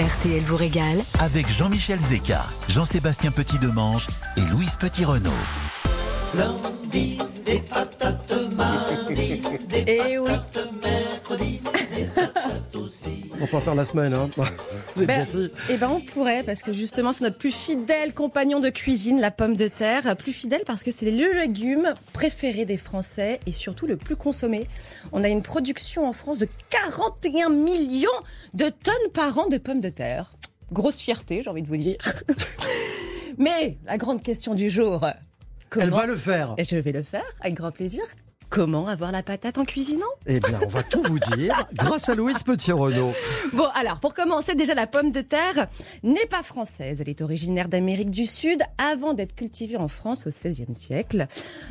RTL vous régale avec Jean-Michel Zeka, Jean-Sébastien Petit-Demange et Louise Petit-Renault. Lundi, des patates, mardi, des Eh oui. patates. On peut en faire la semaine, hein. Vous êtes Ben, gentil. Eh ben on pourrait parce que justement c'est notre plus fidèle compagnon de cuisine, la pomme de terre. Plus fidèle parce que c'est le légume préféré des Français et surtout le plus consommé. On a une production en France de 41 millions de tonnes par an de pommes de terre. Grosse fierté, j'ai envie de vous dire. Mais la grande question du jour. Comment... Elle va le faire. Et je vais le faire avec grand plaisir. Comment avoir la patate en cuisinant? Eh bien, on va tout vous dire grâce à Louise Petit-Renault. Bon, alors, pour commencer, déjà, la pomme de terre n'est pas française. Elle est originaire d'Amérique du Sud avant d'être cultivée en France au XVIe siècle.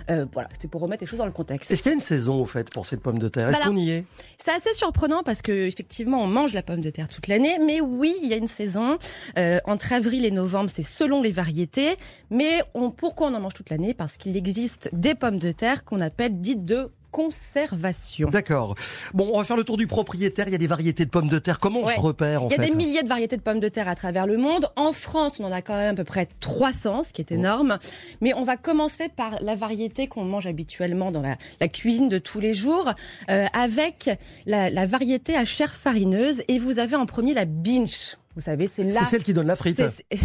Euh, voilà, c'était pour remettre les choses dans le contexte. Est-ce qu'il y a une saison, au fait, pour cette pomme de terre? Est-ce Bah qu'on y est? C'est assez surprenant parce que effectivement, on mange la pomme de terre toute l'année. Mais oui, il y a une saison. Euh, entre avril et novembre, c'est selon les variétés. Mais on, pourquoi on en mange toute l'année? Parce qu'il existe des pommes de terre qu'on appelle dites de conservation. D'accord. Bon, on va faire le tour du propriétaire. Il y a des variétés de pommes de terre. Comment on Ouais. se repère, en Il y a fait des milliers de variétés de pommes de terre à travers le monde. En France, on en a quand même à peu près 300, ce qui est énorme. Mais on va commencer par la variété qu'on mange habituellement dans la, la cuisine de tous les jours, euh, avec la, la variété à chair farineuse. Et vous avez en premier la binge. Vous savez, c'est là. C'est celle qui donne la frite. c'est- c'est-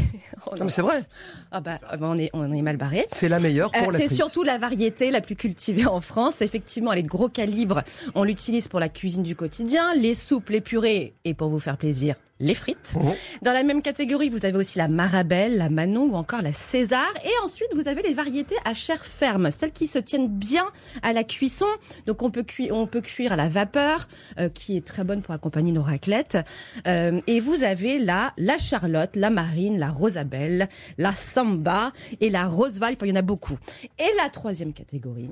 Oh Non, non. mais c'est vrai. Ah bah, ah bah, on est on est mal barré. C'est la meilleure pour Euh, la c'est frite. surtout la variété la plus cultivée en France. Effectivement, elle est de gros calibre. On l'utilise pour la cuisine du quotidien, les soupes, les purées et pour vous faire plaisir, les frites. Mhm. Dans la même catégorie, vous avez aussi la Marabelle, la Manon ou encore la César. Et ensuite, vous avez les variétés à chair ferme, celles qui se tiennent bien à la cuisson. Donc, on peut, cuire, on peut cuire à la vapeur, euh, qui est très bonne pour accompagner nos raclettes. Euh, et vous avez là la Charlotte, la Marine, la Rosabelle, la Samba et la Roseval. Enfin, il y en a beaucoup. Et la troisième catégorie,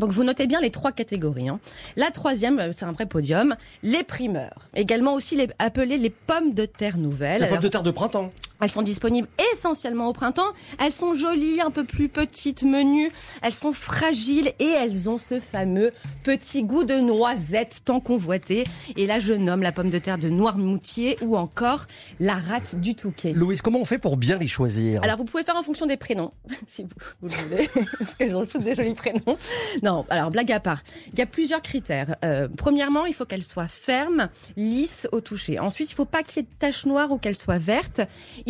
donc vous notez bien les trois catégories. hein. La troisième, euh, c'est un vrai podium, les primeurs. Également aussi les, appelées les pommes de terre nouvelles. La pomme Alors, de terre de printemps. Elles sont disponibles essentiellement au printemps. Elles sont jolies, un peu plus petites, menues. Elles sont fragiles et elles ont ce fameux petit goût de noisette tant convoité. Et là, je nomme la pomme de terre de Noirmoutier ou encore la rate du Touquet. Louise, comment on fait pour bien les choisir? Alors, vous pouvez faire en fonction des prénoms, si vous, vous le voulez, parce qu'elles ont tous des jolis prénoms. Non, alors, blague à part. Il y a plusieurs critères. Euh, premièrement, il faut qu'elles soient fermes, lisses au toucher. Ensuite, il faut pas qu'il y ait de taches noires ou qu'elles soient vertes.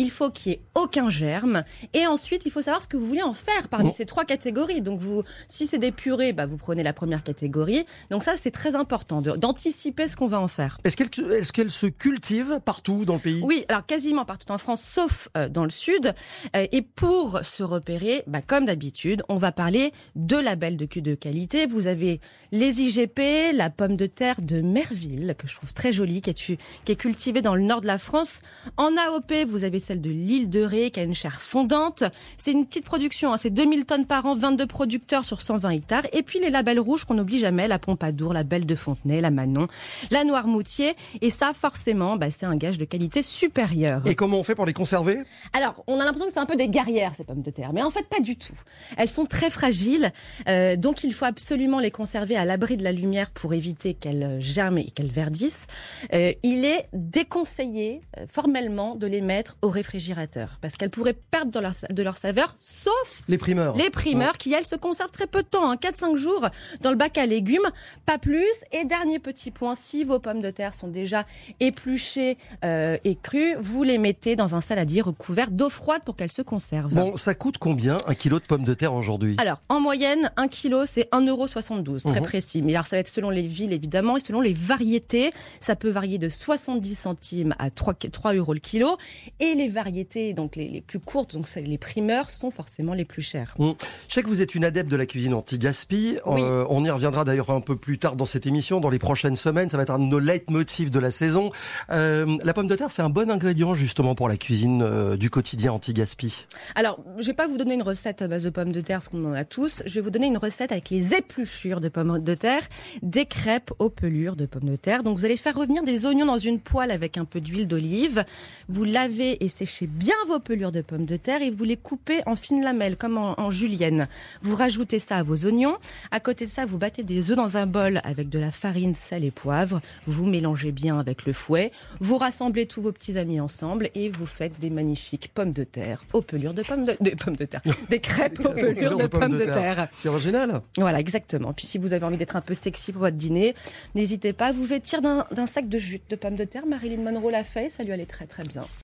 Il faut qu'il y ait aucun germe. Et ensuite, il faut savoir ce que vous voulez en faire parmi ces trois catégories. Donc, vous, si c'est des purées, bah, vous prenez la première catégorie. Donc, ça, c'est très important d'anticiper ce qu'on va en faire. Est-ce qu'elle est se cultive partout dans le pays? Oui, alors quasiment partout en France, sauf euh, dans le sud. Euh, et pour se repérer, bah, comme d'habitude, on va parler de labels de de qualité. Vous avez les IGP, la pomme de terre de Merville, que je trouve très jolie, qui est, qui est cultivée dans le nord de la France. En AOP, vous avez celle de l'île de Ré, qui a une chair fondante. C'est une petite production, hein, c'est 2000 tonnes par an, 22 producteurs sur 120 hectares. Et puis les labels rouges qu'on n'oublie jamais, la Pompadour, la Belle de Fontenay, la Manon, la Noirmoutier. Et ça, forcément, bah, c'est un gage de qualité supérieure. Et comment on fait pour les conserver? Alors, on a l'impression que c'est un peu des guerrières, ces pommes de terre. Mais en fait, pas du tout. Elles sont très fragiles. euh, donc, il faut absolument les conserver à l'abri de la lumière pour éviter qu'elles euh, germent et qu'elles verdissent. Euh, il est déconseillé euh, formellement de les mettre au réfrigérateur. Parce qu'elles pourraient perdre de leur, sa- de leur saveur, sauf Les primeurs. les primeurs qui, elles, se conservent très peu de temps, hein, 4-5 jours dans le bac à légumes, pas plus. Et dernier petit point, si vos pommes de terre sont déjà épluchées euh, et crues, vous les mettez dans un saladier recouvert d'eau froide pour qu'elles se conservent. Bon, ça coûte combien un kilo de pommes de terre aujourd'hui? Alors, en moyenne, un kilo, c'est 1,72€, très Mhm. précis. Mais alors, ça va être selon les villes, évidemment, et selon les variétés. Ça peut varier de 70 centimes à 3, 3 euros le kilo. Et les variétés, donc les, les plus courtes, donc les primeurs, sont forcément les plus chères. Je sais que vous êtes une adepte de la cuisine anti-gaspi. Oui. Euh, on y reviendra d'ailleurs un peu plus tard dans cette émission, dans les prochaines semaines. Ça va être un de nos leitmotifs de la saison. Euh, la pomme de terre, c'est un bon ingrédient justement pour la cuisine euh, du quotidien anti-gaspi. Alors, je vais pas vous donner une recette à base de pommes de terre, parce qu'on en a tous. Je vais vous donner une recette avec les épluchures de pommes de terre, des crêpes aux pelures de pommes de terre. Donc, vous allez faire revenir des oignons dans une poêle avec un peu d'huile d'olive. Vous lavez et sécher bien vos pelures de pommes de terre et vous les coupez en fines lamelles, comme en, en julienne. Vous rajoutez ça à vos oignons. À côté de ça, vous battez des œufs dans un bol avec de la farine, sel et poivre. Vous mélangez bien avec le fouet. Vous rassemblez tous vos petits amis ensemble et vous faites des magnifiques pommes de terre aux pelures de pommes de, des pommes de terre, des crêpes aux pelures de pommes de terre. C'est original. Voilà, exactement. Puis si vous avez envie d'être un peu sexy pour votre dîner, n'hésitez pas à vous vêtir d'un sac de jus de pommes de terre. Marilyn Monroe l'a fait, ça lui allait très très bien.